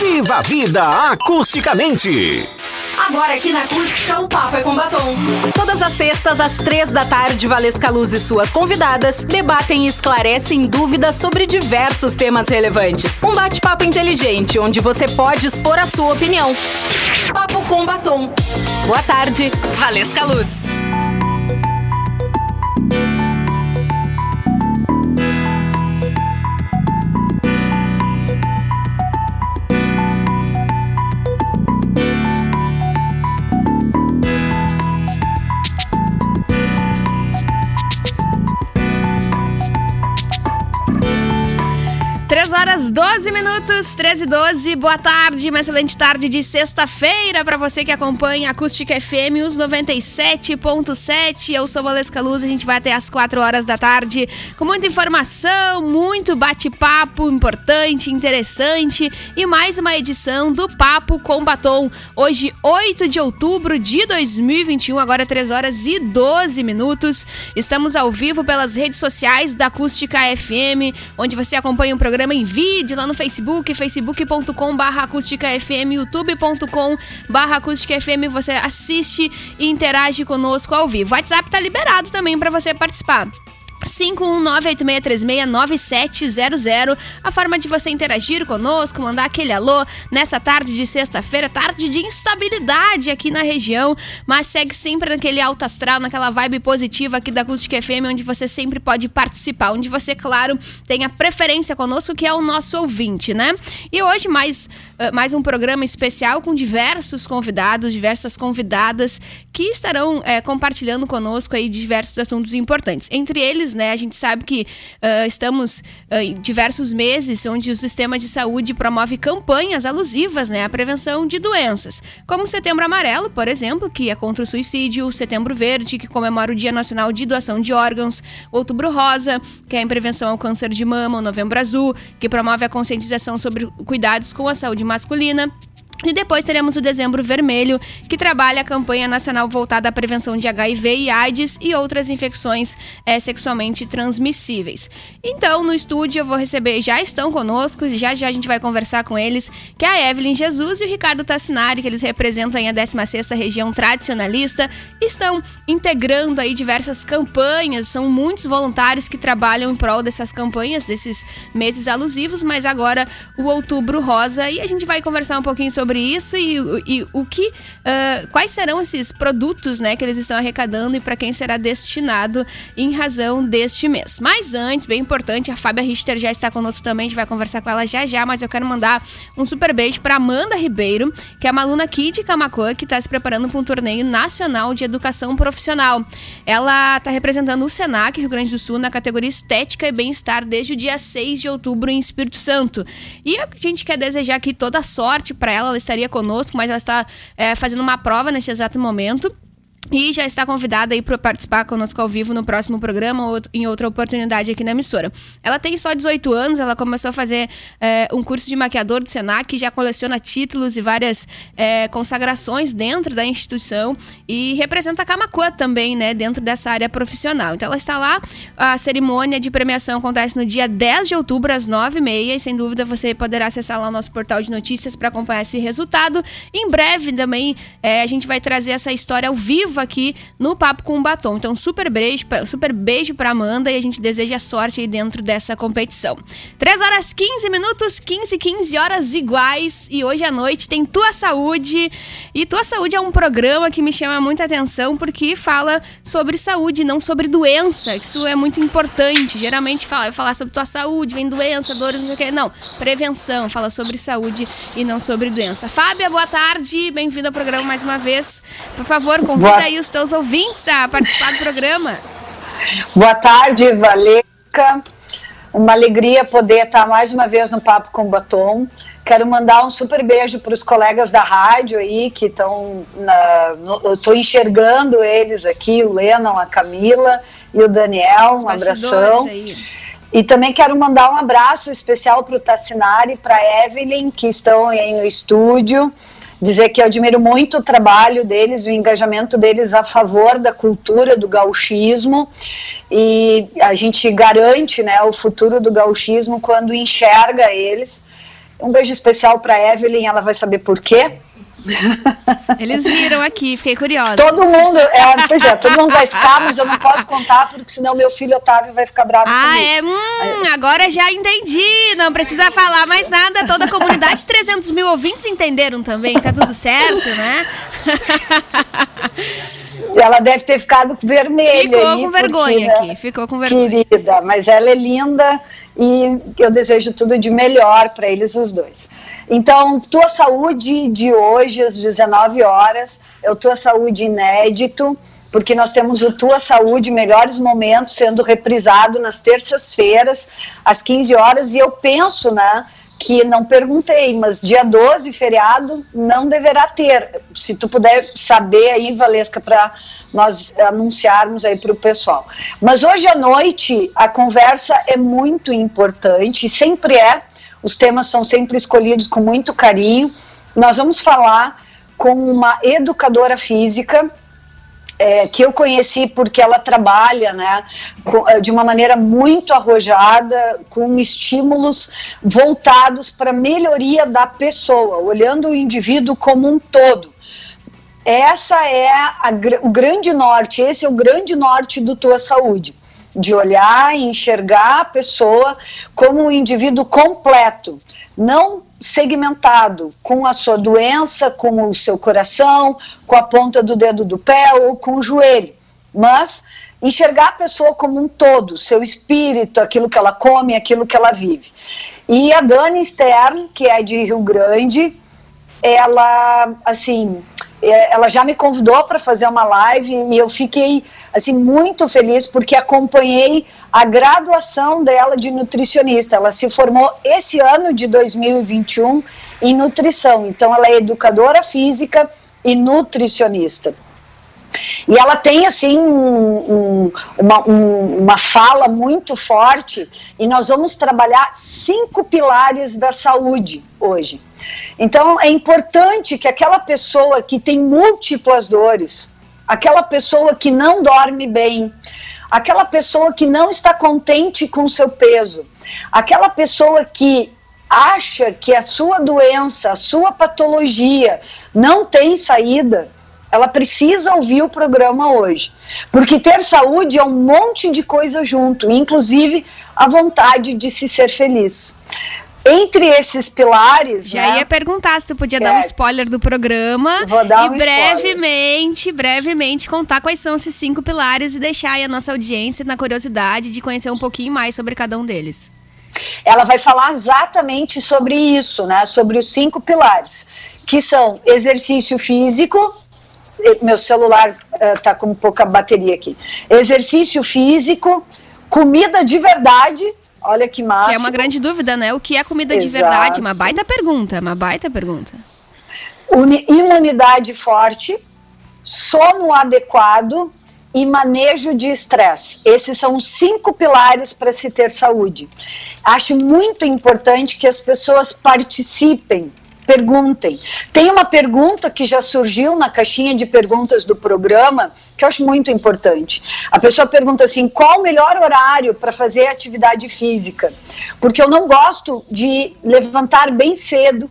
Viva a vida acusticamente! Agora aqui na Acústica, o Papo é com Batom. Todas as sextas, às três da tarde, Valesca Luz e suas convidadas debatem e esclarecem dúvidas sobre diversos temas relevantes. Um bate-papo inteligente, onde você pode expor a sua opinião. Papo com Batom. Boa tarde, Valesca Luz. Horas 12 minutos, 13 e 12. Boa tarde, uma excelente tarde de sexta-feira para você que acompanha a Acústica FM, os 97.7. Eu sou Valesca Luz, a gente vai até as 4 horas da tarde com muita informação, muito bate-papo importante, interessante e mais uma edição do Papo com Batom. Hoje, 8 de outubro de 2021, agora 3 horas e 12 minutos. Estamos ao vivo pelas redes sociais da Acústica FM, onde você acompanha o programa em vídeo lá no Facebook, facebook.com barra youtube.com barra você assiste e interage conosco ao vivo. O WhatsApp tá liberado também para você participar. 51986369700, a forma de você interagir conosco, mandar aquele alô nessa tarde de sexta-feira, tarde de instabilidade aqui na região, mas segue sempre naquele alto astral, naquela vibe positiva aqui da Acústica FM, onde você sempre pode participar, onde você, claro, tem a preferência conosco, que é o nosso ouvinte, né? E hoje mais, uh, mais um programa especial com diversos convidados, diversas convidadas que estarão é, compartilhando conosco aí diversos assuntos importantes. Entre eles, né? A gente sabe que uh, estamos uh, em diversos meses onde o sistema de saúde promove campanhas alusivas, né, à prevenção de doenças, como o Setembro Amarelo, por exemplo, que é contra o suicídio, o Setembro Verde, que comemora o Dia Nacional de Doação de Órgãos, Outubro Rosa, que é em prevenção ao câncer de mama, o Novembro Azul, que promove a conscientização sobre cuidados com a saúde masculina. E depois teremos o Dezembro Vermelho, que trabalha a campanha nacional voltada à prevenção de HIV e AIDS e outras infecções é, sexualmente transmissíveis. Então, no estúdio eu vou receber, já estão conosco, já já a gente vai conversar com eles, que é a Evelyn Jesus e o Ricardo Tassinari, que eles representam a 16ª região tradicionalista, estão integrando aí diversas campanhas, são muitos voluntários que trabalham em prol dessas campanhas, desses meses alusivos, mas agora o Outubro Rosa e a gente vai conversar um pouquinho sobre sobre isso e, e o que, uh, quais serão esses produtos, né, que eles estão arrecadando e para quem será destinado em razão deste mês. Mas antes, bem importante, a Fábia Richter já está conosco também, a gente vai conversar com ela já já, mas eu quero mandar um super beijo para Amanda Ribeiro, que é uma aluna aqui de Camacoa que está se preparando para um torneio nacional de educação profissional. Ela está representando o Senac Rio Grande do Sul na categoria Estética e Bem-Estar desde o dia 6 de outubro em Espírito Santo. E a gente quer desejar aqui toda sorte para ela, ela estaria conosco, mas ela está é, fazendo uma prova nesse exato momento. E já está convidada aí para participar conosco ao vivo no próximo programa ou em outra oportunidade aqui na emissora. Ela tem só 18 anos, ela começou a fazer é, um curso de maquiador do Senac, já coleciona títulos e várias é, consagrações dentro da instituição e representa a Camacuã também, né, dentro dessa área profissional. Então ela está lá, a cerimônia de premiação acontece no dia 10 de outubro às 9h30 e sem dúvida você poderá acessar lá o nosso portal de notícias para acompanhar esse resultado. Em breve também é, a gente vai trazer essa história ao vivo aqui no Papo com o Batom. Então, super beijo, super beijo pra Amanda e a gente deseja sorte aí dentro dessa competição. 3 horas 15 minutos, 15, 15 horas iguais. E hoje à noite tem Tua Saúde. E Tua Saúde é um programa que me chama muita atenção porque fala sobre saúde, não sobre doença. Isso é muito importante. Geralmente fala, falar sobre tua saúde, vem doença, dores, não sei o quê. Não, prevenção, fala sobre saúde e não sobre doença. Fábia, boa tarde. Bem-vinda ao programa mais uma vez. Por favor, convida aí os teus ouvintes a participar do programa. Boa tarde, Valesca. Uma alegria poder estar mais uma vez no Papo com Batom. Quero mandar um super beijo para os colegas da rádio aí que estão. Eu estou enxergando eles aqui, o Lennon, a Camila e o Daniel. Um abração. Aí. E também quero mandar um abraço especial para o Tassinari e para a Evelyn, que estão aí no estúdio dizer que eu admiro muito o trabalho deles, o engajamento deles a favor da cultura do gauchismo e a gente garante né, o futuro do gauchismo quando enxerga eles Um beijo especial para Evelyn, ela vai saber por quê. Eles viram aqui, fiquei curiosa. Todo mundo, é, pois é, todo mundo vai ficar, mas eu não posso contar, porque senão meu filho Otávio vai ficar bravo Ah, comigo. é? Hum, agora já entendi. Não precisa falar mais nada. Toda a comunidade, 300 mil ouvintes entenderam também. Tá tudo certo, né? Ela deve ter ficado vermelha. Ficou aí, com porque, vergonha né, aqui. Ficou com vergonha. Querida, mas ela é linda e eu desejo tudo de melhor para eles os dois. Então, Tua Saúde de hoje, às 19 horas, é o Tua Saúde inédito, porque nós temos o Tua Saúde Melhores Momentos sendo reprisado nas terças-feiras, às 15 horas, e eu penso, né, que não perguntei, mas dia 12, feriado, não deverá ter. Se tu puder saber aí, Valesca, para nós anunciarmos aí para o pessoal. Mas hoje à noite a conversa é muito importante, sempre é, os temas são sempre escolhidos com muito carinho. Nós vamos falar com uma educadora física é, que eu conheci porque ela trabalha né, com, de uma maneira muito arrojada, com estímulos voltados para a melhoria da pessoa, olhando o indivíduo como um todo. Essa é a, o grande norte, esse é o grande norte do Tua Saúde, de olhar e enxergar a pessoa como um indivíduo completo, não segmentado com a sua doença, com o seu coração, com a ponta do dedo do pé ou com o joelho, mas enxergar a pessoa como um todo, seu espírito, aquilo que ela come, aquilo que ela vive. E a Dani Stern, que é de Rio Grande, ela, assim, ela já me convidou para fazer uma live e eu fiquei assim muito feliz porque acompanhei a graduação dela de nutricionista. Ela se formou esse ano de 2021 em nutrição. Então ela é educadora física e nutricionista. E ela tem, assim, um, um, uma, um, uma fala muito forte, e nós vamos trabalhar cinco pilares da saúde hoje. Então, é importante que aquela pessoa que tem múltiplas dores, aquela pessoa que não dorme bem, aquela pessoa que não está contente com seu peso, aquela pessoa que acha que a sua doença, a sua patologia não tem saída, ela precisa ouvir o programa hoje. Porque ter saúde é um monte de coisa junto, inclusive a vontade de se ser feliz. Entre esses pilares. Já né, ia perguntar se tu podia é, dar um spoiler do programa. Vou dar e um brevemente, spoiler. brevemente contar quais são esses cinco pilares e deixar aí a nossa audiência na curiosidade de conhecer um pouquinho mais sobre cada um deles. Ela vai falar exatamente sobre isso, né? Sobre os cinco pilares, que são exercício físico, meu celular está uh, com pouca bateria aqui. Exercício físico, comida de verdade. Olha que massa. Que é uma grande dúvida, né? O que é comida Exato. de verdade? Uma baita pergunta, uma baita pergunta. Uni imunidade forte, sono adequado e manejo de estresse. Esses são os cinco pilares para se ter saúde. Acho muito importante que as pessoas participem perguntem. Tem uma pergunta que já surgiu na caixinha de perguntas do programa que eu acho muito importante. A pessoa pergunta assim: qual o melhor horário para fazer atividade física? Porque eu não gosto de levantar bem cedo.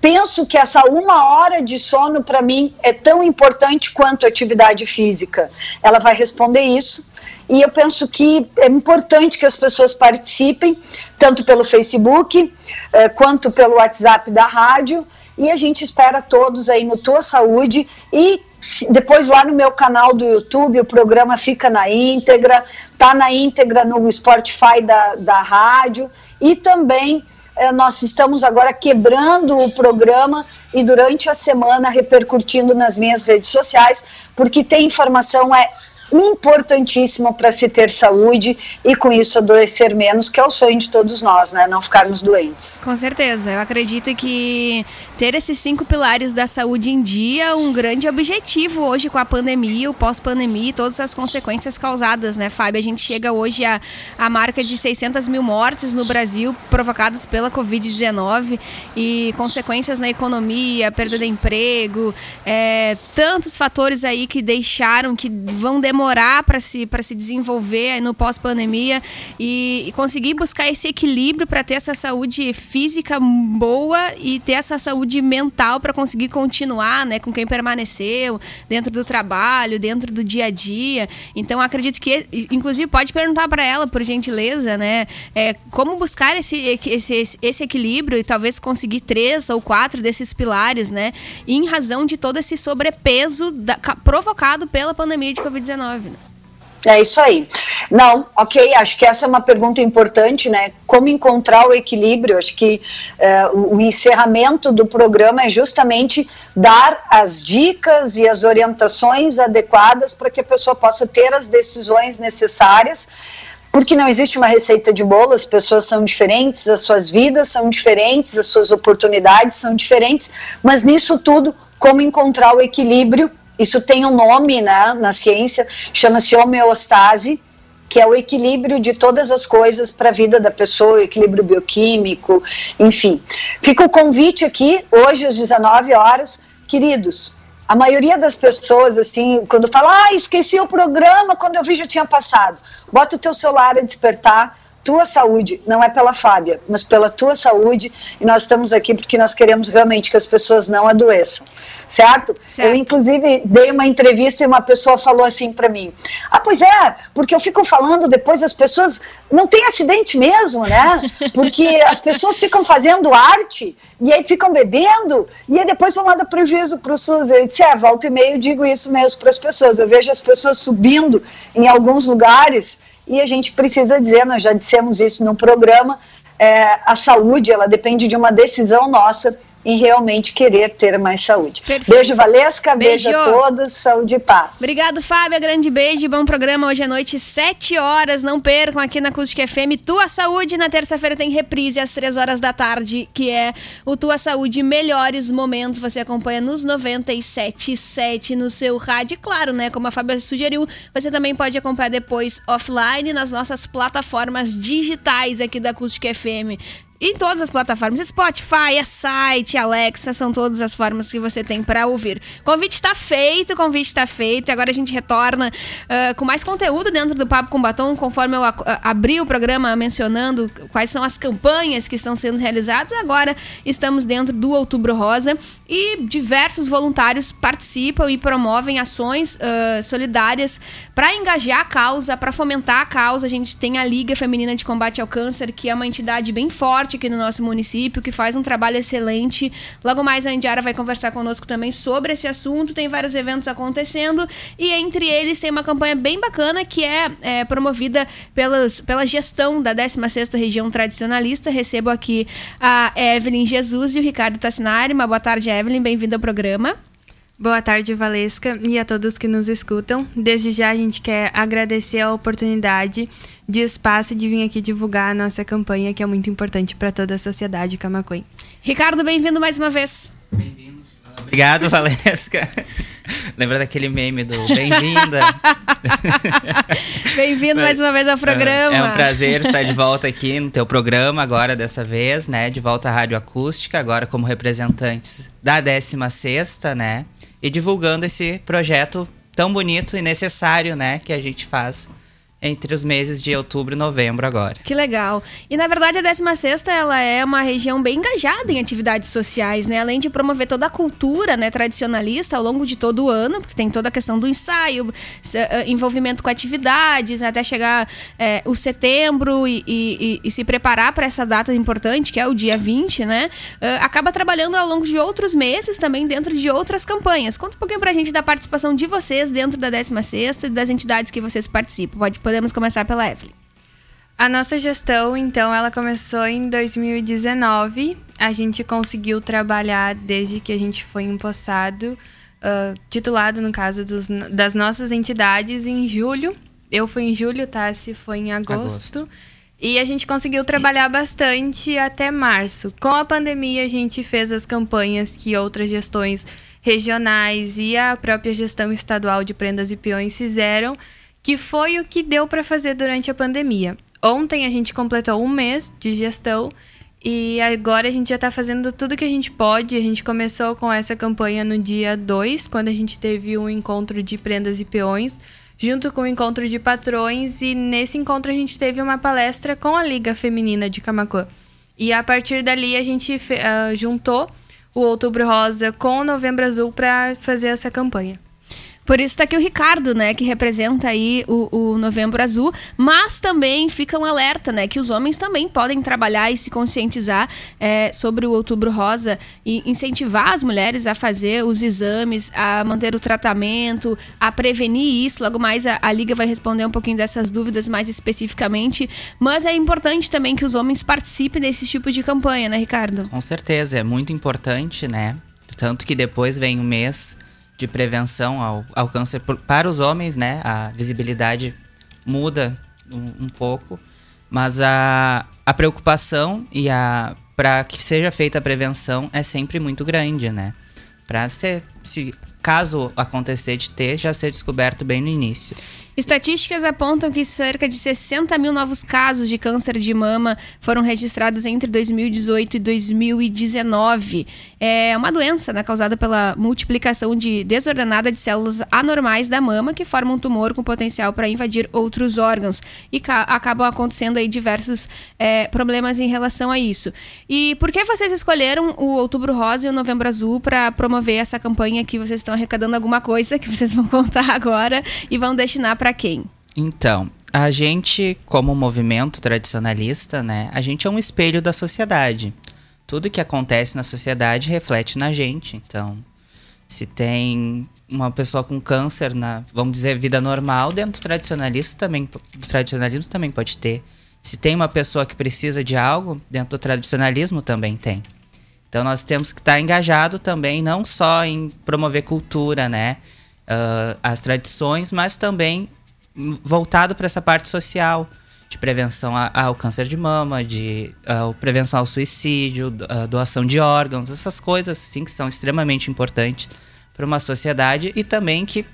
Penso que essa uma hora de sono para mim é tão importante quanto atividade física. Ela vai responder isso. E eu penso que é importante que as pessoas participem, tanto pelo Facebook, eh, quanto pelo WhatsApp da rádio. E a gente espera todos aí no Tua Saúde. E depois lá no meu canal do YouTube, o programa fica na íntegra, tá na íntegra no Spotify da, da rádio. E também nós estamos agora quebrando o programa e durante a semana repercutindo nas minhas redes sociais, porque tem informação é importantíssimo para se ter saúde e com isso adoecer menos, que é o sonho de todos nós, né? Não ficarmos doentes. Com certeza. Eu acredito que ter esses cinco pilares da saúde em dia um grande objetivo hoje com a pandemia, o pós-pandemia e todas as consequências causadas, né, Fábio? A gente chega hoje à, à marca de 600 mil mortes no Brasil provocadas pela Covid-19 e consequências na economia, perda de emprego, é, tantos fatores aí que deixaram, que vão demorar para se, se desenvolver no pós-pandemia e, e, conseguir buscar esse equilíbrio para ter essa saúde física boa e ter essa saúde mental para conseguir continuar, né, com quem permaneceu dentro do trabalho, dentro do dia a dia. Então acredito que, inclusive, pode perguntar para ela, por gentileza, né, é, como buscar esse, esse, esse equilíbrio e talvez conseguir três ou quatro desses pilares, né, em razão de todo esse sobrepeso da, provocado pela pandemia de Covid-19. Né? É isso aí. Não, ok, acho que essa é uma pergunta importante, né? Como encontrar o equilíbrio? Acho que o, o encerramento do programa é justamente dar as dicas e as orientações adequadas para que a pessoa possa ter as decisões necessárias porque não existe uma receita de bolo, as pessoas são diferentes, as suas vidas são diferentes, as suas oportunidades são diferentes, mas nisso tudo, como encontrar o equilíbrio isso tem um nome né, na ciência, chama-se homeostase, que é o equilíbrio de todas as coisas para a vida da pessoa, equilíbrio bioquímico, enfim. Fica o convite aqui, hoje às 19 horas, queridos. A maioria das pessoas, assim, quando fala, ah, esqueci o programa, quando eu vi já tinha passado. Bota o teu celular a despertar, tua saúde, não é pela Fábia, mas pela tua saúde, e nós estamos aqui porque nós queremos realmente que as pessoas não adoeçam, certo? certo. Eu, inclusive, dei uma entrevista e uma pessoa falou assim para mim: Ah, pois é, porque eu fico falando depois as pessoas. Não tem acidente mesmo, né? Porque as pessoas ficam fazendo arte e aí ficam bebendo e aí depois vão lá dar prejuízo para o SUS. Eu disse: É, volta e meio digo isso mesmo para as pessoas. Eu vejo as pessoas subindo em alguns lugares e a gente precisa dizer, nós já dissemos isso no programa, é, a saúde ela depende de uma decisão nossa em realmente querer ter mais saúde. Perfeito. Beijo, Valesca. Beijo. beijo a todos. Saúde e paz. Obrigado, Fábia. Grande beijo. Bom programa hoje à noite, 7 horas. Não percam aqui na Acústica FM. Tua Saúde. Na terça-feira tem reprise às 3 horas da tarde, que é o Tua Saúde Melhores Momentos. Você acompanha nos 97.7 no seu rádio. E claro, né? Como a Fábia sugeriu, você também pode acompanhar depois offline nas nossas plataformas digitais aqui da Acústica FM em todas as plataformas. Spotify, é site, Alexa, são todas as formas que você tem para ouvir. Convite está feito, convite está feito. Agora a gente retorna uh, com mais conteúdo dentro do Papo com Batom, conforme eu abri o programa mencionando quais são as campanhas que estão sendo realizadas. Agora estamos dentro do Outubro Rosa e diversos voluntários participam e promovem ações uh, solidárias para engajar a causa, para fomentar a causa. A gente tem a Liga Feminina de Combate ao Câncer, que é uma entidade bem forte aqui no nosso município, que faz um trabalho excelente. Logo mais a Indiara vai conversar conosco também sobre esse assunto. Tem vários eventos acontecendo e entre eles tem uma campanha bem bacana que é, é promovida pelos, pela gestão da 16ª Região Tradicionalista. Recebo aqui a Evelyn Jesus e o Ricardo Tassinari. Uma boa tarde, Evelyn. Bem-vinda ao programa. Boa tarde, Valesca, e a todos que nos escutam. Desde já a gente quer agradecer a oportunidade de espaço de vir aqui divulgar a nossa campanha, que é muito importante para toda a sociedade camacuense. Ricardo, bem-vindo mais uma vez. Bem-vindo. Obrigado, Valesca. Lembra daquele meme do Bem-vinda? Bem-vindo mais uma vez ao programa. É um prazer estar de volta aqui no teu programa, agora dessa vez, né? De volta à Rádio Acústica, agora como representantes da 16 né? e divulgando esse projeto tão bonito e necessário, né, que a gente faz entre os meses de outubro e novembro agora. Que legal. E na verdade a 16 ela é uma região bem engajada em atividades sociais, né? Além de promover toda a cultura, né, tradicionalista ao longo de todo o ano, porque tem toda a questão do ensaio, eh, envolvimento com atividades, até chegar é, o setembro e, e, e se preparar para essa data importante, que é o dia 20, né? Uh, acaba trabalhando ao longo de outros meses também dentro de outras campanhas. Conta um pouquinho pra gente da participação de vocês dentro da 16 e das entidades que vocês participam. Pode Podemos começar pela Evelyn. A nossa gestão, então, ela começou em 2019. A gente conseguiu trabalhar desde que a gente foi empossado, uh, titulado, no caso dos, das nossas entidades, em julho. Eu fui em julho, tá? Se foi em agosto. agosto. E a gente conseguiu trabalhar bastante até março. Com a pandemia, a gente fez as campanhas que outras gestões regionais e a própria gestão estadual de prendas e peões fizeram que foi o que deu para fazer durante a pandemia. Ontem a gente completou um mês de gestão e agora a gente já está fazendo tudo que a gente pode. A gente começou com essa campanha no dia 2, quando a gente teve um encontro de prendas e peões, junto com o encontro de patrões. E nesse encontro a gente teve uma palestra com a Liga Feminina de Camacuã. E a partir dali a gente uh, juntou o Outubro Rosa com o Novembro Azul para fazer essa campanha. Por isso está aqui o Ricardo, né, que representa aí o, o, Novembro Azul, mas também fica um alerta, né, que os homens também podem trabalhar e se conscientizar é, sobre o Outubro Rosa e incentivar as mulheres a fazer os exames, a manter o tratamento, a prevenir isso. Logo mais a, a Liga vai responder um pouquinho dessas dúvidas mais especificamente, mas é importante também que os homens participem desse tipo de campanha, né, Ricardo? Com certeza, é muito importante, né? Tanto que depois vem o mês de prevenção ao, ao câncer para os homens, né? A visibilidade muda um, um pouco, mas a, a preocupação e a para que seja feita a prevenção é sempre muito grande, né? Para ser se caso acontecer de ter, já ser descoberto bem no início. Estatísticas apontam que cerca de 60 mil novos casos de câncer de mama foram registrados entre 2018 e 2019. É uma doença né, causada pela multiplicação de desordenada de células anormais da mama que formam um tumor com potencial para invadir outros órgãos e acabam acontecendo aí diversos é, problemas em relação a isso. E por que vocês escolheram o Outubro Rosa e o Novembro Azul para promover essa campanha que vocês estão arrecadando alguma coisa que vocês vão contar agora e vão destinar para para quem? Então, a gente, como movimento tradicionalista, né, a gente é um espelho da sociedade. Tudo que acontece na sociedade reflete na gente. Então, se tem uma pessoa com câncer na, vamos dizer, vida normal, dentro do tradicionalismo também, do tradicionalismo também pode ter. Se tem uma pessoa que precisa de algo, dentro do tradicionalismo também tem. Então nós temos que estar engajado também, não só em promover cultura, né? Uh, as tradições, mas também voltado para essa parte social, de prevenção ao câncer de mama, de uh, prevenção ao suicídio, uh, doação de órgãos, essas coisas sim que são extremamente importantes para uma sociedade e também que,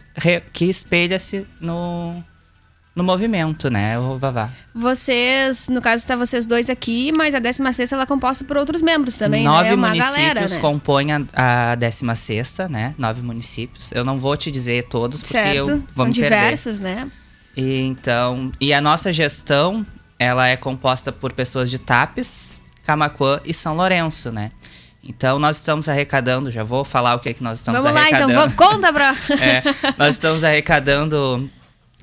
que espelha-se no, no movimento, né, o Vavá. Vocês, no caso está vocês dois aqui, mas a 16 ela é composta por outros membros também, né? Nove né? Municípios galera, né? compõem a, a 16 né? Nove municípios. Eu não vou te dizer todos porque certo. eu vou São me diversos, perder. né? E, então, e a nossa gestão, ela é composta por pessoas de Tapes, Camacuã e São Lourenço, né? Então nós estamos arrecadando, já vou falar o que é que nós estamos vamos arrecadando. Vamos lá, então, conta pra... é, nós estamos arrecadando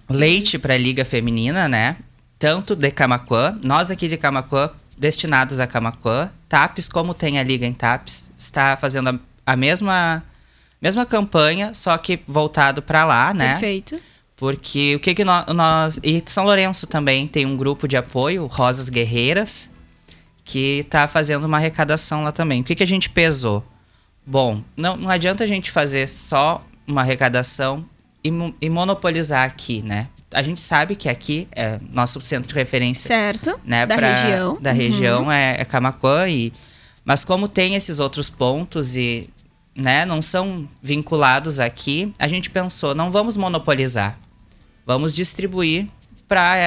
leite para a Liga Feminina, né? Tanto de Camacuã, nós aqui de Camacuã, destinados a Camacuã, Tapes, como tem a Liga em Tapes, está fazendo a, a mesma, mesma campanha, só que voltado para lá, né? Perfeito. Porque o que, que nós, nós. E São Lourenço também tem um grupo de apoio, Rosas Guerreiras, que está fazendo uma arrecadação lá também. O que, que a gente pesou? Bom, não, não adianta a gente fazer só uma arrecadação e, e monopolizar aqui, né? A gente sabe que aqui é nosso centro de referência. Certo. Né, da pra, região. Da uhum. região é, é Camacuã. E, mas como tem esses outros pontos e né, não são vinculados aqui, a gente pensou, não vamos monopolizar. Vamos distribuir para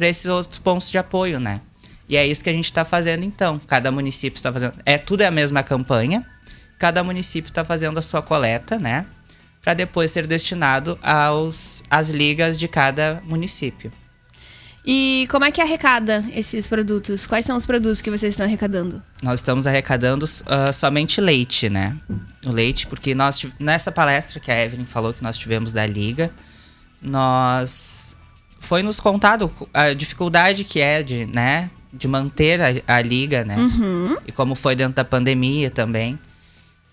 esses outros pontos de apoio, né? E é isso que a gente está fazendo então. Cada município está fazendo. É tudo é a mesma campanha. Cada município está fazendo a sua coleta, né? Para depois ser destinado aos às ligas de cada município. E como é que arrecada esses produtos? Quais são os produtos que vocês estão arrecadando? Nós estamos arrecadando uh, somente leite, né? O leite, porque nós nessa palestra que a Evelyn falou que nós tivemos da liga, nós foi nos contado a dificuldade que é de, né, de manter a, a liga, né? Uhum. E como foi dentro da pandemia também.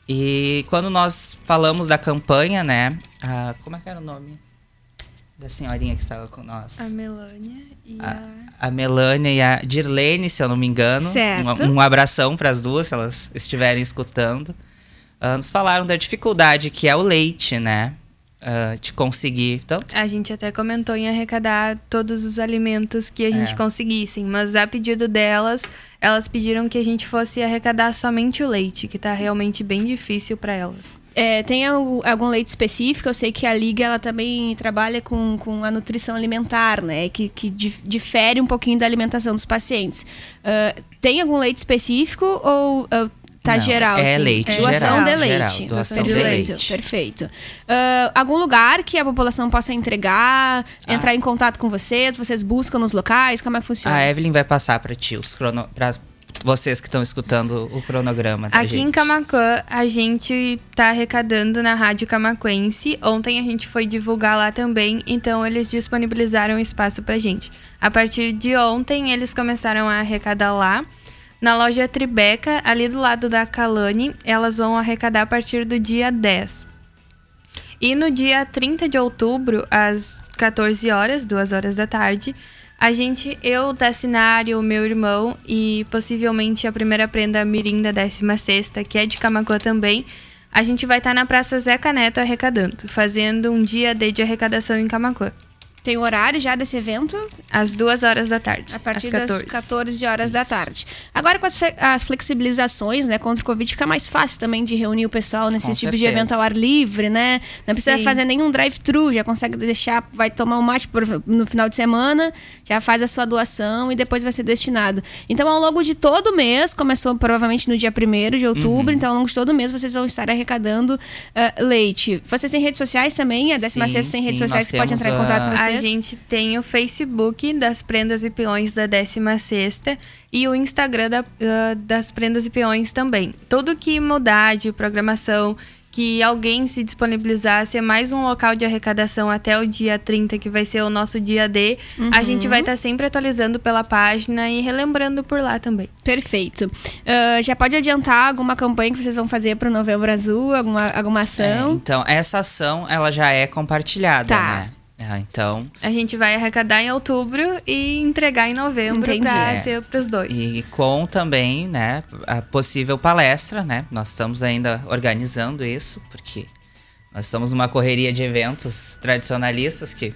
E quando nós falamos da campanha, né? A, como é que era o nome da senhorinha que estava com nós? A Melânia e a... A, a Melânia e a Dirlene, se eu não me engano. Certo. Um, um abração para as duas, se elas estiverem escutando. Uh, nos falaram da dificuldade que é o leite, né? Uh, de conseguir. Então, a gente até comentou em arrecadar todos os alimentos que a gente É. conseguissem, mas a pedido delas, elas pediram que a gente fosse arrecadar somente o leite, que tá realmente bem difícil para elas. É, tem al- algum leite específico? Eu sei que a Liga ela também trabalha com, com a nutrição alimentar, né? Que, que dif- difere um pouquinho da alimentação dos pacientes. Ah, tem algum leite específico ou está Tá Não, geral. É assim. leite Doação geral. de leite. geral, doação de Perfeito, leite. Perfeito. Ah, algum lugar que a população possa entregar, Ah. entrar em contato com vocês, vocês buscam nos locais, como é que funciona? A Evelyn vai passar para ti os crono... pra vocês que estão escutando o cronograma da Aqui gente. em Camacuã, a gente tá arrecadando na Rádio Camacuense. Ontem a gente foi divulgar lá também, então eles disponibilizaram espaço pra gente. A partir de ontem, eles começaram a arrecadar lá. Na loja Tribeca, ali do lado da Calane, elas vão arrecadar a partir do dia 10. E no dia 30 de outubro, às 14 horas, 2 horas da tarde, a gente, eu, Dacinário, o meu irmão e possivelmente a primeira prenda Mirim da 16ª, que é de Camacuã também, a gente vai estar na Praça Zeca Neto arrecadando, fazendo um dia D de arrecadação em Camacuã, Tem horário já desse evento? às 2 horas da tarde. A partir às das 14. 14 horas da tarde. Agora, com as, as flexibilizações, né, contra o Covid, fica mais fácil também de reunir o pessoal nesse Com tipo de certeza. evento ao ar livre, né? Não precisa Sim. fazer nenhum drive-thru, já consegue deixar, vai tomar um mate por- no final de semana, já faz a sua doação e depois vai ser destinado. Então, ao longo de todo o mês, começou provavelmente no dia 1 de outubro, então ao longo de todo o mês vocês vão estar arrecadando ah, leite. Vocês têm redes sociais também? A 16 Sim, tem redes sociais que pode entrar em contato com a- vocês? A gente tem o Facebook das Prendas e Peões da 16ª e o Instagram da- ah, das Prendas e Peões também. Tudo que mudar de programação, que alguém se disponibilizar ser mais um local de arrecadação até o dia 30, que vai ser o nosso dia D, a gente vai estar sempre atualizando pela página e relembrando por lá também. Perfeito. Ah, já pode adiantar alguma campanha que vocês vão fazer para o Novembro Azul? Alguma, alguma É, ação? então, essa ação, ela já é compartilhada, Tá. né? Ah, então, A gente vai arrecadar em outubro e entregar em novembro para É. ser para os dois. e com também, né, a possível palestra, né? Nós estamos ainda organizando isso, porque nós estamos numa correria de eventos tradicionalistas que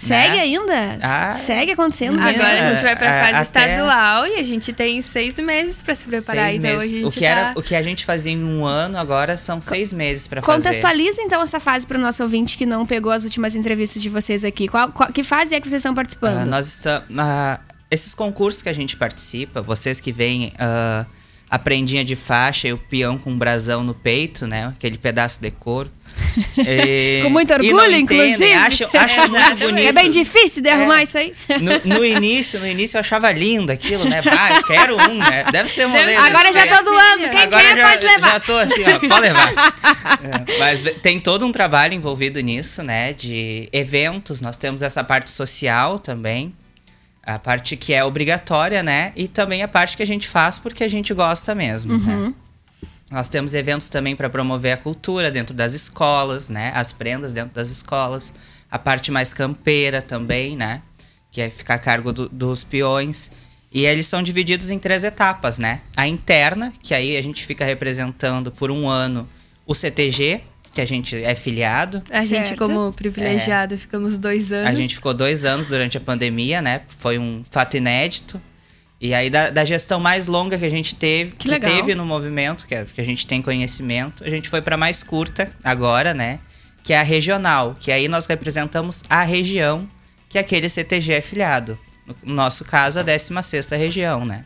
Segue né? ainda? Ah, Segue acontecendo. Agora a gente vai É, pra fase até- estadual e a gente tem seis meses pra se preparar. seis então meses. a gente o, que tá... era, o que a gente fazia em um ano, agora são seis meses para fazer. Contextualiza então essa fase para o nosso ouvinte que não pegou as últimas entrevistas de vocês aqui. Qual, qual- que fase é que vocês estão Ah, participando? nós estamos. na- esses concursos que a gente participa, vocês que veem ah, a prendinha de faixa e o peão com um brasão no peito, né? Aquele pedaço de couro. E- Com muito orgulho, entendem, inclusive. Acham, acham muito bonito. É bem difícil de É. arrumar isso aí. No, no início, no início eu achava lindo aquilo, né? Eu quero um, né? Deve ser um Deve- moleza. Agora já tô doando. Quem Agora quer já, pode levar. já tô assim, ó, pode levar. É, mas tem todo um trabalho envolvido nisso, né? De eventos, nós temos essa parte social também. A parte que é obrigatória, né? E também a parte que a gente faz porque a gente gosta mesmo, né? Nós temos eventos também para promover a cultura dentro das escolas, né? As prendas dentro das escolas. A parte mais campeira também, né? Que é ficar a cargo do- dos peões. E eles são divididos em três etapas, né? A interna, que aí a gente fica representando por um ano o CTG, que a gente é filiado. A gente, Certo. como privilegiado, ficamos dois anos. A gente ficou dois anos durante a pandemia, né? Foi um fato inédito. E aí, da, da gestão mais longa que a gente teve, Que legal. teve no movimento, que, é, que a gente tem conhecimento, a gente foi para mais curta agora, né? Que é a regional, que aí nós representamos a região que aquele CTG é filiado. No nosso caso, a 16ª região, né?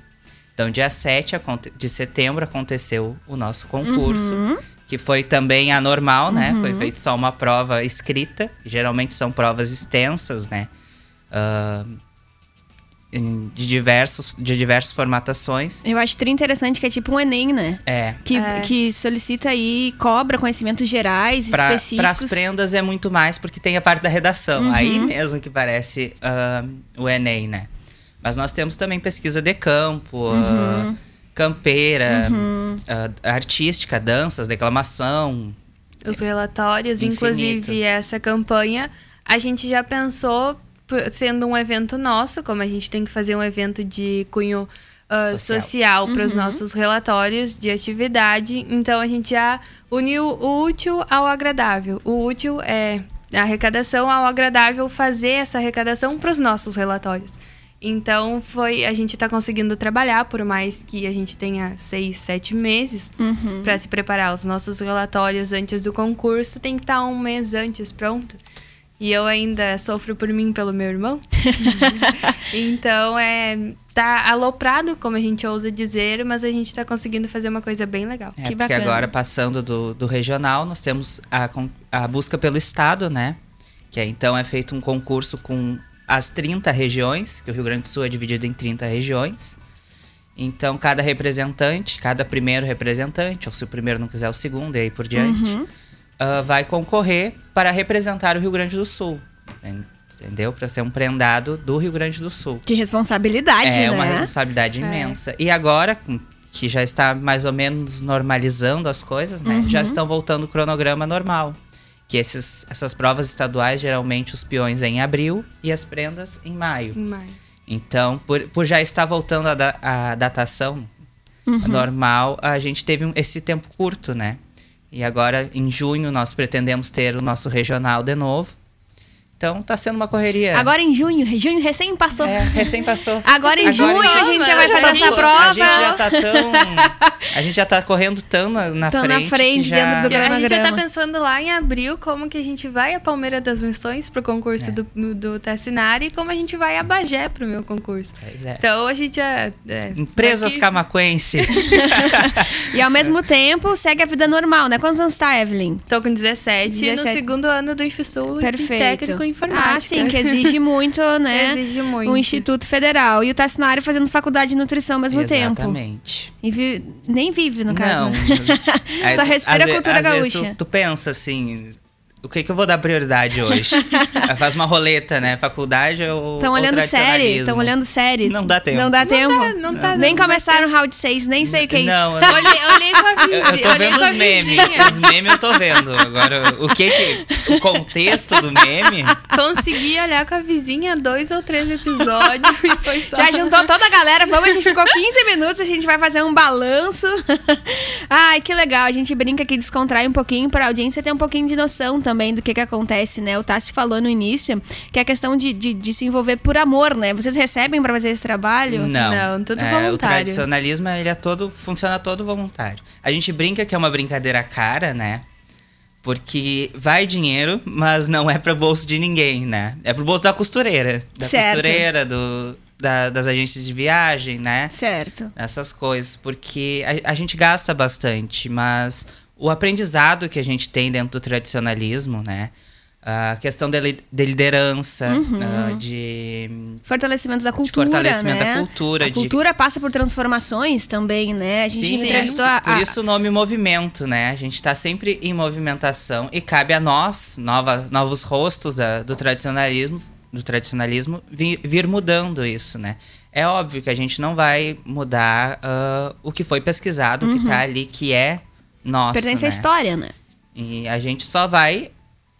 Então, dia 7 aconte- de setembro aconteceu o nosso concurso, Uhum. Que foi também anormal, né? Foi feito só uma prova escrita, geralmente são provas extensas, né? Em- de, diversos, de diversas formatações. Eu acho tri interessante que é tipo um Enem, né? É, Que, É. que solicita aí, cobra conhecimentos gerais, Para específicos. as prendas é muito mais porque tem a parte da redação. Uhum. Aí mesmo que parece ah, o Enem, né? Mas nós temos também pesquisa de campo, ah, Uhum. Campeira, ah, artística, danças, declamação. Os relatórios, Infinito. inclusive essa campanha, a gente já pensou, sendo um evento nosso, como a gente tem que fazer um evento de cunho ah, Social. social, para os nossos relatórios de atividade, então a gente já uniu o útil ao agradável. O útil é a arrecadação, ao agradável fazer essa arrecadação para os nossos relatórios. Então foi, a gente está conseguindo trabalhar, por mais que a gente tenha seis, sete meses Uhum. para se preparar. Os nossos relatórios antes do concurso tem que estar um mês antes pronto. E eu ainda sofro por mim pelo meu irmão. então, é tá aloprado, como a gente ousa dizer, mas a gente está conseguindo fazer uma coisa bem legal. É, Que porque bacana. agora, passando do, do regional, nós temos a, a busca pelo estado, né? Que é, então é feito um concurso com as 30 regiões, que o Rio Grande do Sul é dividido em 30 regiões. Então, cada representante, cada primeiro representante, ou se o primeiro não quiser o segundo, e aí por diante, Uhum. ah, vai concorrer para representar o Rio Grande do Sul. Entendeu? Para ser um prendado do Rio Grande do Sul. Que responsabilidade, É né? uma responsabilidade imensa. E agora, que já está mais ou menos normalizando as coisas, né? Uhum. Já estão voltando o cronograma normal. Que esses, essas provas estaduais, geralmente os peões em abril e as prendas em maio. Em maio. Então, por, por já estar voltando a, da- a datação Uhum. normal, a gente teve um- esse tempo curto, né? E agora, em junho, nós pretendemos ter o nosso regional de novo. Então, tá sendo uma correria. Agora em junho, junho recém passou. É, recém passou. Agora em junho a gente já vai Já fazer tá essa prova. A gente já tá tão. A gente já tá correndo tão na, na Tão na frente. frente, que já... dentro do E a gente já tá cronograma. pensando lá em abril como que a gente vai a Palmeira das Missões pro concurso É. do, do Tassinari e como a gente vai a Bagé pro meu concurso. Pois é. Então a gente já. É, Empresas daqui- camaquenses. E ao mesmo tempo segue a vida normal, né? Quantos anos tá, Evelyn? Tô com 17, 17. no segundo ano do IFSU Perfeito. técnico informática. Ah, sim, que exige muito, né? Exige muito. O Instituto Federal. E o Tassinari fazendo faculdade de nutrição ao mesmo tempo. Exatamente. E vi- nem vive, no caso. Não. né? Só respira às a cultura às vezes gaúcha. Tu, tu pensa assim. O que, que eu vou dar prioridade hoje? Faz uma roleta, né? Faculdade ou. Estão olhando série, tradicionalismo? estão olhando série. Não dá tempo. Não dá tempo. não tá nem dando começaram o round 6, nem sei o que é isso. Não, eu não- Olhei, olhei com a vizinha. eu tô olhei vendo os memes. Os memes eu tô vendo. Agora, o que que. O contexto do meme. Consegui olhar com a vizinha dois ou três episódios e foi só. Já juntou toda a galera, vamos, a gente ficou 15 minutos, a gente vai fazer um balanço. Ai, que legal, a gente brinca aqui, descontrai um pouquinho pra audiência ter um pouquinho de noção também do que que acontece, né? O Tassi falou no início que é a questão de, de, de se envolver por amor, né? Vocês recebem pra fazer esse trabalho? Não. Não, tudo É, O voluntário. tradicionalismo, ele é todo, funciona todo voluntário. A gente brinca que é uma brincadeira cara, né? Porque vai dinheiro, mas não é pro bolso de ninguém, né? É pro bolso da costureira. Da Certo. costureira, do, da- das agências de viagem, né? Certo. Essas coisas. Porque a, a gente gasta bastante, mas o aprendizado que a gente tem dentro do tradicionalismo, né? A questão de, li- de liderança, ah, de Fortalecimento da cultura, fortalecimento né? da cultura, A de- cultura passa por transformações também, né? A gente Sim, entrevistou a, Por isso o nome movimento, né? A gente tá sempre em movimentação e cabe a nós, nova, novos rostos da- do tradicionalismo, do tradicionalismo vi- vir, mudando isso, né? É óbvio que a gente não vai mudar ah, o que foi pesquisado, o que tá ali, que é nosso, pertence né? à história, né? E a gente só vai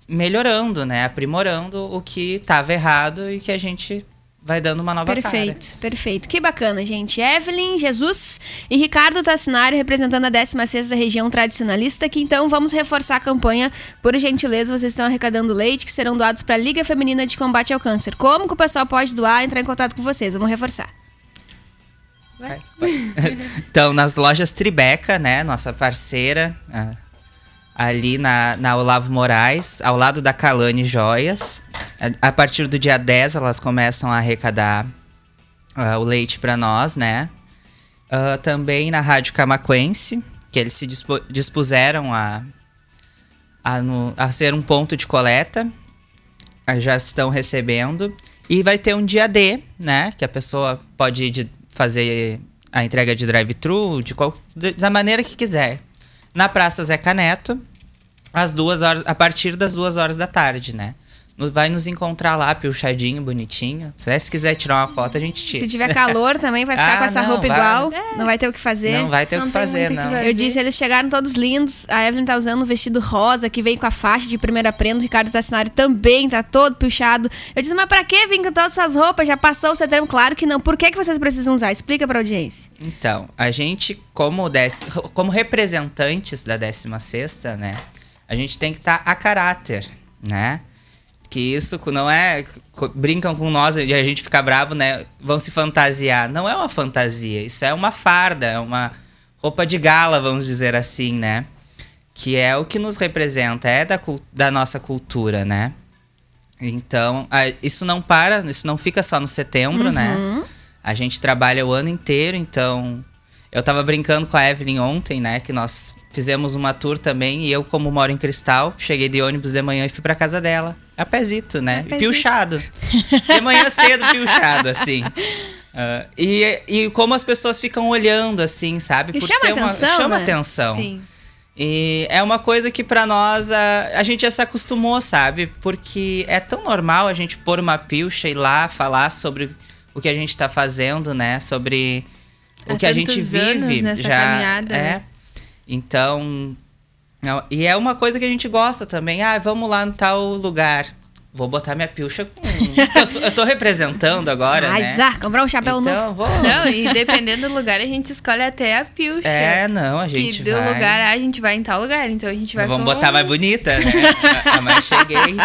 melhorando, né? Aprimorando o que tava errado e que a gente vai dando uma nova cara. Perfeito, perfeito. Que bacana, gente. Evelyn, Jesus e Ricardo Tassinari representando a 16ª região tradicionalista, que então vamos reforçar a campanha. Por gentileza, vocês estão arrecadando leite que serão doados para a Liga Feminina de Combate ao Câncer. Como que o pessoal pode doar? Entrar em contato com vocês. Vamos reforçar. Vai, vai. então, nas lojas Tribeca, né? Nossa parceira, ali na, na Olavo Moraes, ao lado da Calane Joias. A, a partir do dia 10, elas começam a arrecadar ah, o leite para nós, né? Ah, também na Rádio Camaquense, que eles se dispo- dispuseram a, a, no- a ser um ponto de coleta. Ah, Já estão recebendo. E vai ter um dia D, né? Que a pessoa pode ir de- fazer a entrega de drive-thru de qual- da maneira que quiser. Na Praça Zé Caneto, às duas horas, a partir das duas horas da tarde, né? Vai nos encontrar lá, pilchadinho, bonitinho. Se se quiser tirar uma foto, a gente tira. Se tiver calor também, vai ficar Ah, com essa não, roupa vai. igual. Não vai ter o que fazer. Não vai ter o Não que fazer, o que não. fazer. Eu disse, eles chegaram todos lindos. A Evelyn tá usando um vestido rosa que veio com a faixa de primeira prenda. O Ricardo Tassinari também tá todo puxado. Eu disse, mas pra que vir com todas essas roupas? Já passou o setembro? Claro que não. Por que, que vocês precisam usar? Explica pra audiência. Então, a gente, como, dec- como representantes da 16 né? A gente tem que estar a caráter, né? Que isso não é. Brincam com nós e a gente fica bravo, né? Vão se fantasiar. Não é uma fantasia, isso é uma farda, é uma roupa de gala, vamos dizer assim, né? Que é o que nos representa, é da, da nossa cultura, né? Então, isso não para, isso não fica só no setembro, né? A gente trabalha o ano inteiro, então. Eu tava brincando com a Evelyn ontem, né? Que nós fizemos uma tour também. E eu, como moro em Cristal, cheguei de ônibus de manhã e fui pra casa dela. A pezito, né? A pezito. Piochado. De manhã cedo, piochado, assim. Ah, e, e como as pessoas ficam olhando, assim, sabe? Que Por chama ser uma. atenção, chama né? atenção. Sim. E é uma coisa que pra nós a, a gente já se acostumou, sabe? Porque é tão normal a gente pôr uma pilcha e ir lá falar sobre o que a gente tá fazendo, né? Sobre o Há que a gente vive. já caminhada, é. né? Então, e é uma coisa que a gente gosta também. Ah, vamos lá no tal lugar. Vou botar minha pilcha com. Eu, sou- eu tô representando agora, Ai, né? Comprar um chapéu novo. então, vou. Não, e dependendo do lugar, a gente escolhe até a pilcha. É, não, a gente que do vai. lugar, ah, a gente vai em tal lugar. Então a gente vai Vamos com- botar mais bonita, né? a, a mais cheguei.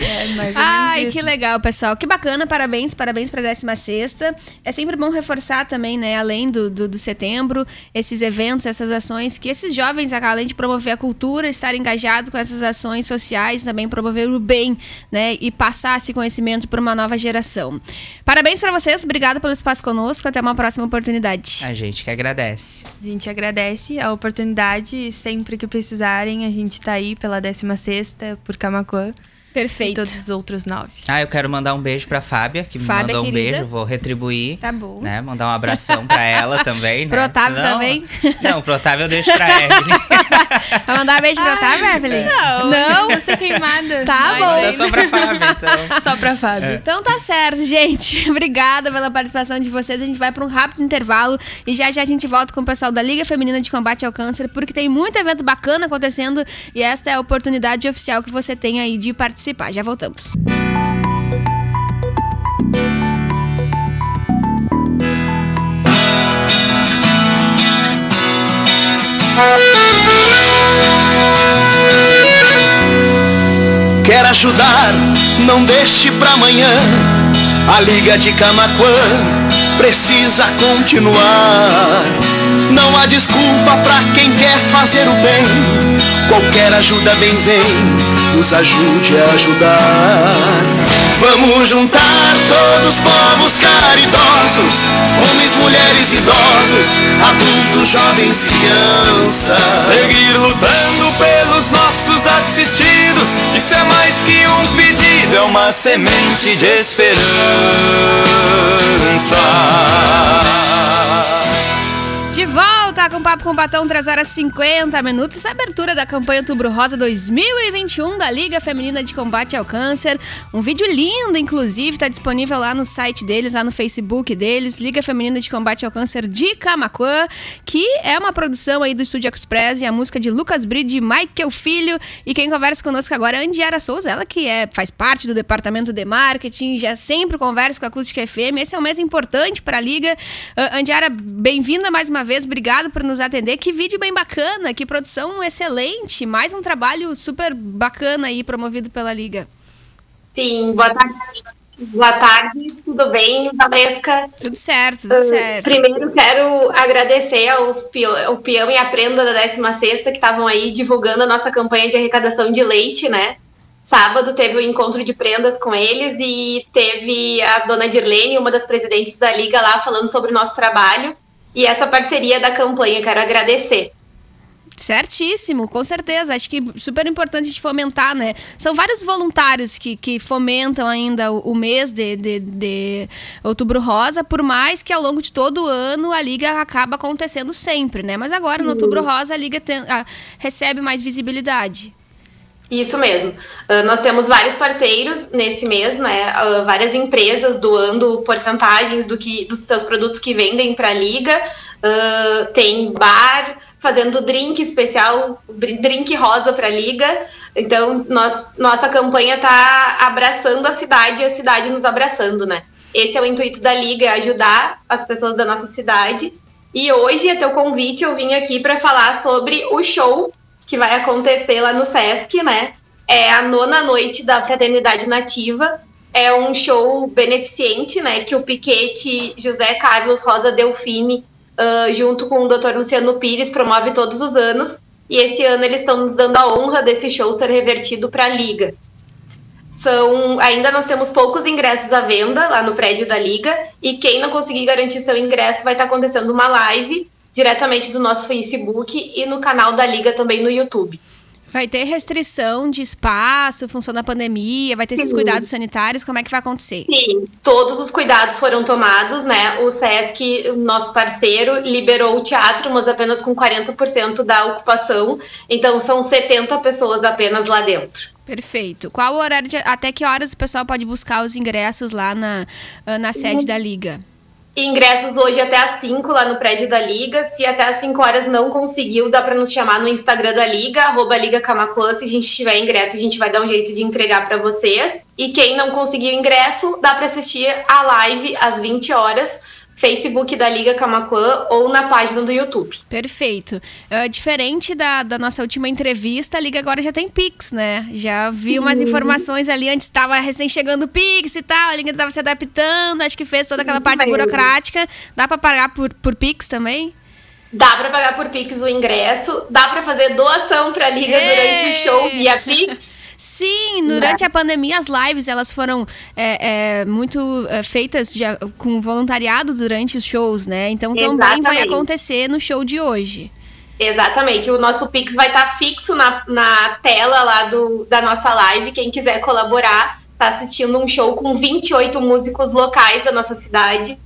É, Ai, isso. que legal, pessoal. Que bacana, parabéns, parabéns pra 16 É sempre bom reforçar também, né, além do, do, do setembro, esses eventos, essas ações, que esses jovens, além de promover a cultura, estar engajados com essas ações sociais, também promover o bem, né, e passar esse conhecimento para uma nova geração. Parabéns pra vocês, obrigado pelo espaço conosco, até uma próxima oportunidade. A gente que agradece. A gente agradece a oportunidade e sempre que precisarem, a gente tá aí pela 16ª, por Camacuã e Perfeito. todos os outros nove. Ah, eu quero mandar um beijo pra Fábia, que me Fábia, mandou um querida. beijo, vou retribuir. Tá bom. Né? Mandar um abração pra ela também, né? Pro Otávio Senão- também? Não, pro Otávio eu deixo pra Evelyn. Vai mandar beijo pra Otávio, Evelyn? Não, Não? você queimada. Tá Mas bom. Manda só pra Fábia, então. Só pra Fábio. Então tá certo, gente. Obrigada pela participação de vocês. A gente vai para um rápido intervalo e já já a gente volta com o pessoal da Liga Feminina de Combate ao Câncer, porque tem muito evento bacana acontecendo e esta é a oportunidade oficial que você tem aí de participar. Já voltamos. Quer ajudar? Não deixe pra amanhã. A Liga de Camaquã precisa continuar. Não há desculpa pra quem quer fazer o bem. Qualquer ajuda bem vem, nos ajude a ajudar. Vamos juntar todos os povos caridosos, homens, mulheres, idosos, adultos, jovens, crianças. Seguir lutando pelos nossos assistidos, isso é mais que um pedido, é uma semente de esperança. De volta com o Papo com Batom, 3 horas e 50 minutos. Essa é abertura da campanha Outubro Rosa 2021 da Liga Feminina de Combate ao Câncer. Um vídeo lindo, inclusive, está disponível lá no site deles, lá no Facebook deles, Liga Feminina de Combate ao Câncer de Camacuã, que é uma produção aí do Estúdio Express e a música de Lucas Bride e Michael Filho. E quem conversa conosco agora é a Andiara Souza, ela que é, faz parte do departamento de marketing, já sempre conversa com a Acústica FM. Esse é um mês importante para a Liga. Ah, Andiara, bem-vinda mais uma vez, obrigado por nos atender. Que vídeo bem bacana, que produção excelente, mais um trabalho super bacana aí promovido pela Liga. Sim, boa tarde. Boa tarde, tudo bem, Valesca? Tudo certo, tudo Uh, certo. Primeiro quero agradecer aos o Peão e a Prenda da 16 que estavam aí divulgando a nossa campanha de arrecadação de leite, né? Sábado teve o encontro de prendas com eles e teve a dona Dirlene, uma das presidentes da Liga lá, falando sobre o nosso trabalho e essa parceria da campanha. Quero agradecer. Certíssimo, com certeza. Acho que super importante a gente fomentar, né? São vários voluntários que, que fomentam ainda o, o mês de, de, de Outubro Rosa, por mais que ao longo de todo o ano a Liga acaba acontecendo sempre, né? Mas agora, no Outubro Rosa, a Liga tem- ah, recebe mais visibilidade. Isso mesmo. Ah, nós temos vários parceiros nesse mês, né? Ah, várias empresas doando porcentagens do que, dos seus produtos que vendem para a liga. Ah, tem bar fazendo drink especial, drink rosa para a liga. Então, nós, nossa campanha está abraçando a cidade e a cidade nos abraçando, né? Esse é o intuito da liga, é ajudar as pessoas da nossa cidade. E hoje, a teu convite, eu vim aqui para falar sobre o show que vai acontecer lá no Sesc, né? É a nona noite da Fraternidade Nativa. É um show beneficente, né? Que o Piquete José Carlos Rosa Delfini, ah, junto com o Dr. Luciano Pires, promove todos os anos. E esse ano eles estão nos dando a honra desse show ser revertido para a Liga. São, ainda nós temos poucos ingressos à venda lá no prédio da Liga e quem não conseguir garantir seu ingresso vai estar acontecendo uma live diretamente do nosso Facebook e no canal da Liga também no YouTube. Vai ter restrição de espaço, função da pandemia, vai ter esses Sim. cuidados sanitários, como é que vai acontecer? Sim, todos os cuidados foram tomados, né? O SESC, nosso parceiro, liberou o teatro, mas apenas com 40% da ocupação. Então são 70 pessoas apenas lá dentro. Perfeito. Qual o horário de, até que horas o pessoal pode buscar os ingressos lá na, ah, na sede da liga? Ingressos hoje até às 5 lá no prédio da Liga. Se até às 5 horas não conseguiu, dá para nos chamar no Instagram da Liga, arroba Liga Camacuã. Se a gente tiver ingresso, a gente vai dar um jeito de entregar para vocês. E quem não conseguiu ingresso, dá para assistir a live às 20 horas, Facebook da Liga Camacuã ou na página do YouTube. Perfeito. Ah, diferente da, da nossa última entrevista, a Liga agora já tem Pix, né? Já vi umas informações ali, antes estava recém chegando o Pix e tal, a Liga estava se adaptando, acho que fez toda aquela parte burocrática. Dá para pagar por, por Pix também? Dá para pagar por Pix o ingresso, dá para fazer doação para a Liga durante o show via Pix. Sim, durante a pandemia as lives elas foram é, é, muito é, feitas de- com voluntariado durante os shows, né? Então também vai Exatamente. acontecer no show de hoje. Exatamente, o nosso Pix vai estar fixo na, na tela lá do, da nossa live. Quem quiser colaborar, tá assistindo um show com 28 músicos locais da nossa cidade.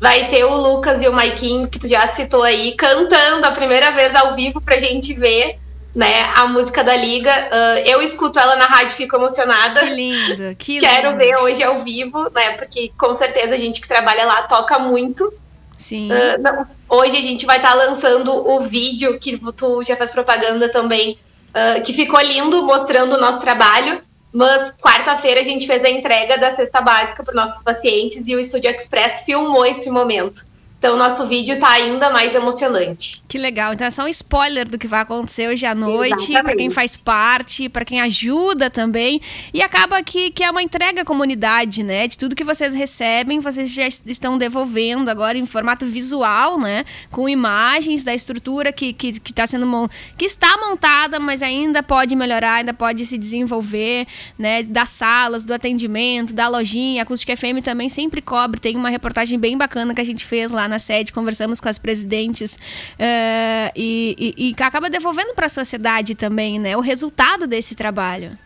Vai ter o Lucas e o Maikinho, que tu já citou aí, cantando a primeira vez ao vivo pra gente ver, né, a música da Liga. Ah, eu escuto ela na rádio, fico emocionada. Que lindo, que Quero lindo. ver hoje ao vivo, né, porque com certeza a gente que trabalha lá toca muito. Sim. Ah, não, hoje a gente vai estar lançando o vídeo que tu já faz propaganda também, ah, que ficou lindo mostrando o nosso trabalho. Mas quarta-feira a gente fez a entrega da cesta básica para os nossos pacientes e o Estúdio Express filmou esse momento. Então, o nosso vídeo está ainda mais emocionante. Que legal. Então é só um spoiler do que vai acontecer hoje à noite, para quem faz parte, para quem ajuda também. E acaba que, que é uma entrega à comunidade, né? De tudo que vocês recebem, vocês já es- estão devolvendo agora em formato visual, né? Com imagens da estrutura que, que, que, tá sendo que está montada, mas ainda pode melhorar, ainda pode se desenvolver, né? Das salas, do atendimento, da lojinha. A Acústica FM também sempre cobre. Tem uma reportagem bem bacana que a gente fez lá na sede, conversamos com as presidentes eh, e, e, e acaba devolvendo para a sociedade também, né? O resultado desse trabalho.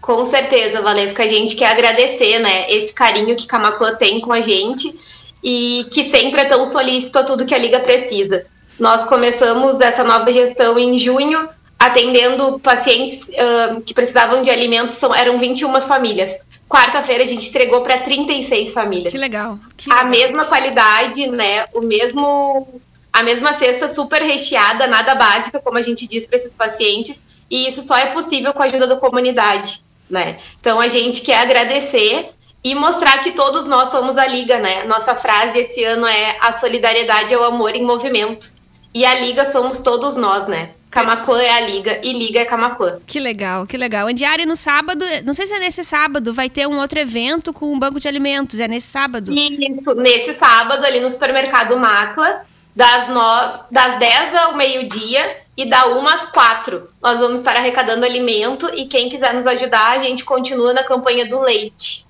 Com certeza, Valesca, a gente quer agradecer, né, esse carinho que Camacuã tem com a gente e que sempre é tão solícito a tudo que a Liga precisa. Nós começamos essa nova gestão em junho, atendendo pacientes ah, que precisavam de alimentos, são, eram 21 famílias. Quarta-feira a gente entregou para 36 famílias. Que legal. Que a legal. mesma qualidade, né? O mesmo a mesma cesta super recheada, nada básica, como a gente diz para esses pacientes, e isso só é possível com a ajuda da comunidade, né? Então a gente quer agradecer e mostrar que todos nós somos a liga, né? Nossa frase esse ano é a solidariedade é o amor em movimento. E a liga somos todos nós, né? Camacuã é a liga e liga é Camacuã. Que legal, que legal. Diário no sábado, não sei se é nesse sábado, vai ter um outro evento com um banco de alimentos. É nesse sábado? Isso, nesse sábado, ali no supermercado Macla, das, no... das 10 ao meio-dia e da 1 às 4. Nós vamos estar arrecadando alimento e quem quiser nos ajudar, a gente continua na campanha do leite.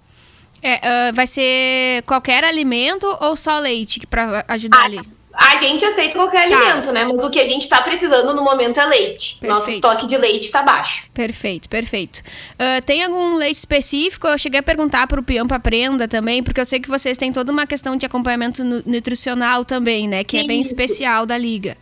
É, ah, vai ser qualquer alimento ou só leite para ajudar Ah, ali? A gente aceita qualquer Tá. alimento, né? Mas o que a gente está precisando no momento é leite. Nosso Perfeito. estoque de leite está baixo. Perfeito, perfeito. Ah, tem algum leite específico? Eu cheguei a perguntar para o Pião para Prenda também, porque eu sei que vocês têm toda uma questão de acompanhamento nu- nutricional também, né? Que é bem especial da liga.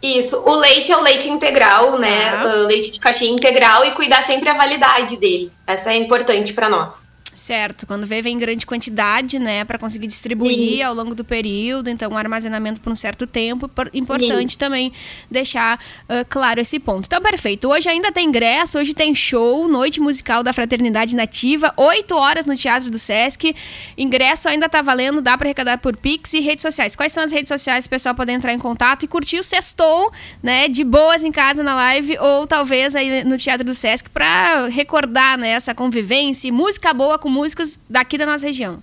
Isso, o leite é o leite integral, né? Tá. Ah, leite de caixinha integral e cuidar sempre a validade dele. Essa é importante para nós. Certo, quando vê, vem em grande quantidade, né, para conseguir distribuir ao longo do período, então um armazenamento por um certo tempo, por- importante também deixar ah, claro esse ponto. Então, perfeito. Hoje ainda tem ingresso, hoje tem show, Noite Musical da Fraternidade Nativa, 8 horas no Teatro do Sesc. Ingresso ainda tá valendo, dá para arrecadar por Pix e redes sociais. Quais são as redes sociais pessoal poder entrar em contato e curtir o sextou, né, de boas em casa na live ou talvez aí no Teatro do Sesc para recordar, né, essa convivência e música boa com músicos daqui da nossa região.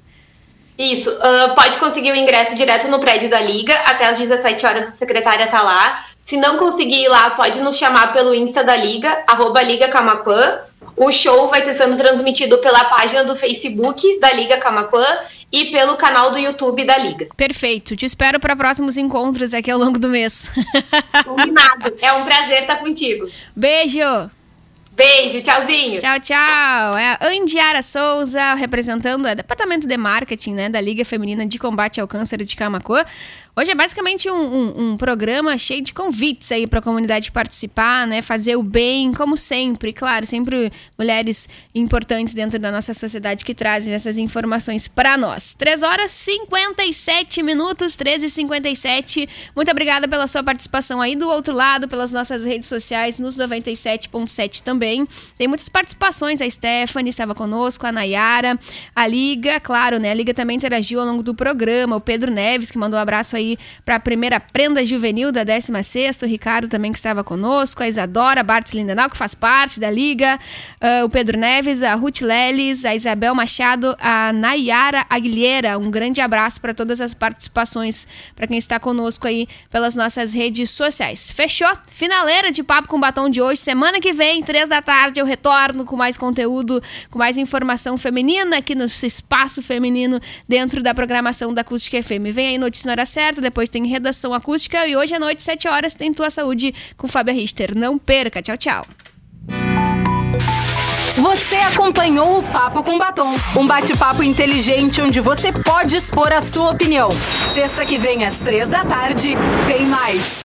Isso, ah, pode conseguir o ingresso direto no prédio da Liga, até às 17 horas a secretária tá lá. Se não conseguir ir lá, pode nos chamar pelo Insta da Liga, arroba Liga Camaquã, O show vai estar sendo transmitido pela página do Facebook da Liga Camacuã e pelo canal do YouTube da Liga. Perfeito. Te espero para próximos encontros aqui ao longo do mês. Combinado. é um prazer estar contigo. Beijo. Beijo, tchauzinho. Tchau, tchau. É a Andiara Souza, representando o Departamento de Marketing né, da Liga Feminina de Combate ao Câncer de Camacuã. Hoje é basicamente um, um, um programa cheio de convites aí para a comunidade participar, né? Fazer o bem, como sempre. Claro, sempre mulheres importantes dentro da nossa sociedade que trazem essas informações para nós. 3 horas 57 minutos, 13 e 57. Muito obrigada pela sua participação aí do outro lado, pelas nossas redes sociais, nos 97.7 também. Tem muitas participações. A Stephanie estava conosco, a Nayara, a Liga, claro, né? A Liga também interagiu ao longo do programa. O Pedro Neves, que mandou um abraço aí para a primeira prenda juvenil da 16ª, o Ricardo também que estava conosco, a Isadora Bartz Lindenau, que faz parte da Liga, uh, o Pedro Neves, a Ruth Leles, a Isabel Machado, a Nayara Aguilheira, um grande abraço para todas as participações, para quem está conosco aí pelas nossas redes sociais. Fechou? Finaleira de Papo com Batom de hoje, semana que vem, três da tarde, eu retorno com mais conteúdo, com mais informação feminina aqui no espaço feminino dentro da programação da Acústica FM. Vem aí notícia na hora certa, depois tem redação acústica e hoje à noite, 7 horas, tem Tua Saúde com Fábio Richter. Não perca. Tchau, tchau. Você acompanhou o Papo com Batom, um bate-papo inteligente onde você pode expor a sua opinião. Sexta que vem às três da tarde, tem mais.